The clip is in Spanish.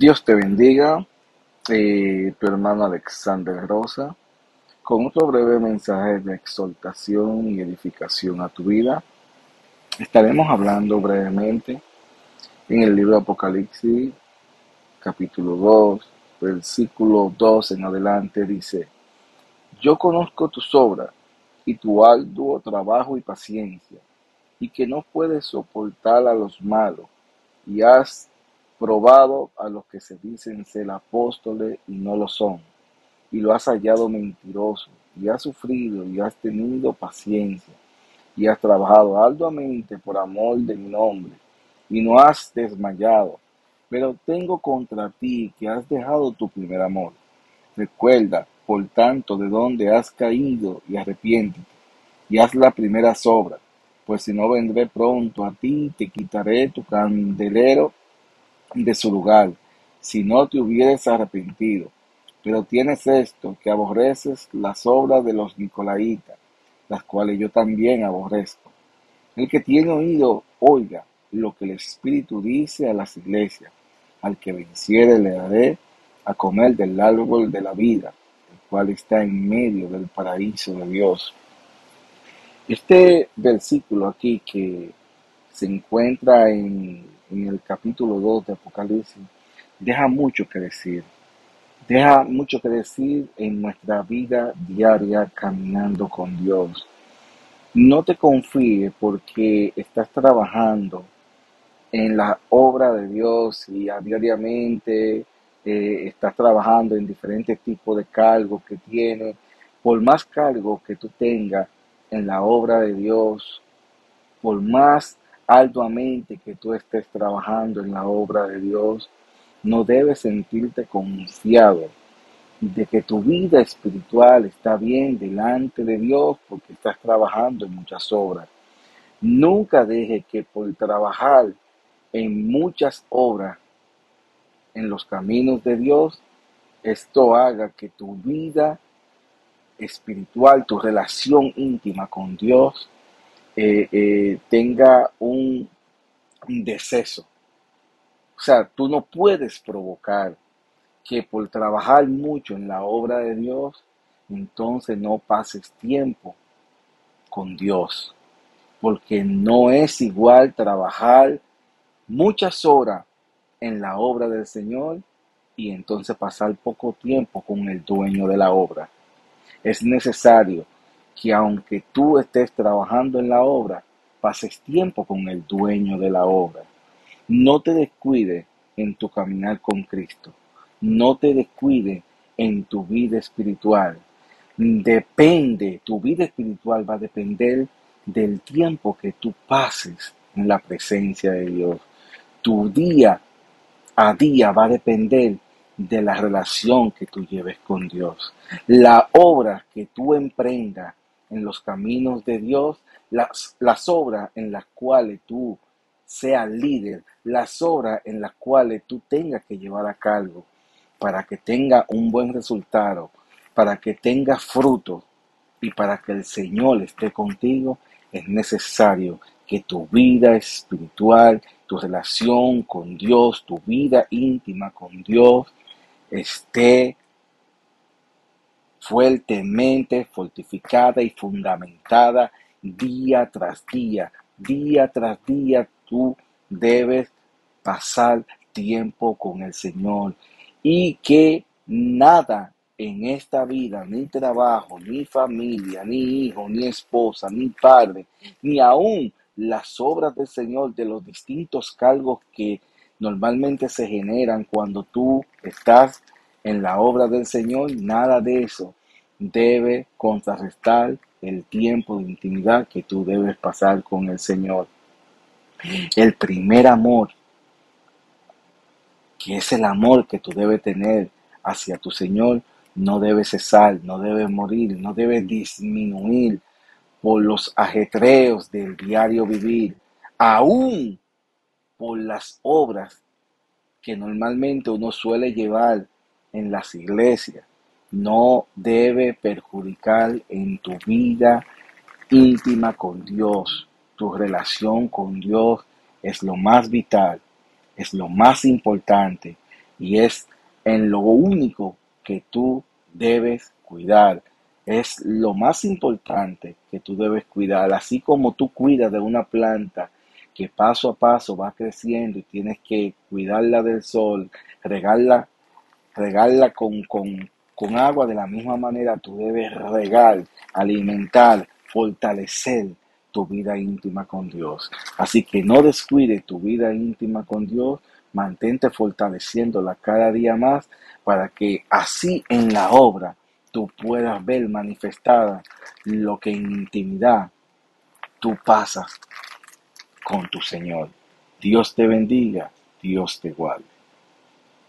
Dios te bendiga, eh, tu hermano Alexander Rosa, con otro breve mensaje de exaltación y edificación a tu vida. Estaremos hablando brevemente en el libro de Apocalipsis, capítulo 2, versículo 2 en adelante, dice, Yo conozco tus obras y tu arduo trabajo y paciencia, y que no puedes soportar a los malos, y has probado a los que se dicen ser apóstoles y no lo son, y lo has hallado mentiroso, y has sufrido y has tenido paciencia, y has trabajado arduamente por amor de mi nombre, y no has desmayado. Pero tengo contra ti que has dejado tu primer amor. Recuerda, por tanto, de dónde has caído y arrepiéntete, y haz la primera obra, pues si no vendré pronto a ti te quitaré tu candelero de su lugar, si no te hubieres arrepentido. Pero tienes esto, que aborreces las obras de los Nicolaitas, las cuales yo también aborrezco. El que tiene oído, oiga lo que el Espíritu dice a las iglesias. Al que venciere le daré a comer del árbol de la vida, el cual está en medio del paraíso de Dios. Este versículo aquí que se encuentra en en el capítulo 2 de Apocalipsis, deja mucho que decir. Deja mucho que decir en nuestra vida diaria caminando con Dios. No te confíes porque estás trabajando en la obra de Dios y diariamente eh, estás trabajando en diferentes tipos de cargos que tienes. Por más cargos que tú tengas en la obra de Dios, por más arduamente que tú estés trabajando en la obra de Dios, no debes sentirte confiado de que tu vida espiritual está bien delante de Dios porque estás trabajando en muchas obras. Nunca deje que por trabajar en muchas obras en los caminos de Dios, esto haga que tu vida espiritual, tu relación íntima con Dios, eh, eh, tenga un, deceso. O sea, tú no puedes provocar que por trabajar mucho en la obra de Dios, entonces no pases tiempo con Dios. Porque no es igual trabajar muchas horas en la obra del Señor y entonces pasar poco tiempo con el dueño de la obra. Es necesario que aunque tú estés trabajando en la obra, pases tiempo con el dueño de la obra. No te descuides en tu caminar con Cristo. No te descuides en tu vida espiritual. Depende, tu vida espiritual va a depender del tiempo que tú pases en la presencia de Dios. Tu día a día va a depender de la relación que tú lleves con Dios. La obra que tú emprendas en los caminos de Dios, las, las obras en las cuales tú seas líder, las obras en las cuales tú tengas que llevar a cargo para que tenga un buen resultado, para que tenga fruto y para que el Señor esté contigo, es necesario que tu vida espiritual, tu relación con Dios, tu vida íntima con Dios esté fuertemente fortificada y fundamentada día tras día. Día tras día tú debes pasar tiempo con el Señor y que nada en esta vida, ni trabajo, ni familia, ni hijo, ni esposa, ni padre, ni aún las obras del Señor de los distintos cargos que normalmente se generan cuando tú estás en la obra del Señor, nada de eso debe contrarrestar el tiempo de intimidad que tú debes pasar con el Señor. El primer amor, que es el amor que tú debes tener hacia tu Señor, no debe cesar, no debe morir, no debe disminuir por los ajetreos del diario vivir, aún por las obras que normalmente uno suele llevar en las iglesias, no debe perjudicar en tu vida íntima con Dios. Tu relación con Dios es lo más vital, es lo más importante. y es en lo único que tú debes cuidar. Es lo más importante que tú debes cuidar, así como tú cuidas de una planta que paso a paso va creciendo y tienes que cuidarla del sol, regarla, regarla con, con, con agua, de la misma manera tú debes regar, alimentar, fortalecer tu vida íntima con Dios. Así que no descuide tu vida íntima con Dios, mantente fortaleciéndola cada día más para que así en la obra tú puedas ver manifestada lo que en intimidad tú pasas con tu Señor. Dios te bendiga, Dios te guarde.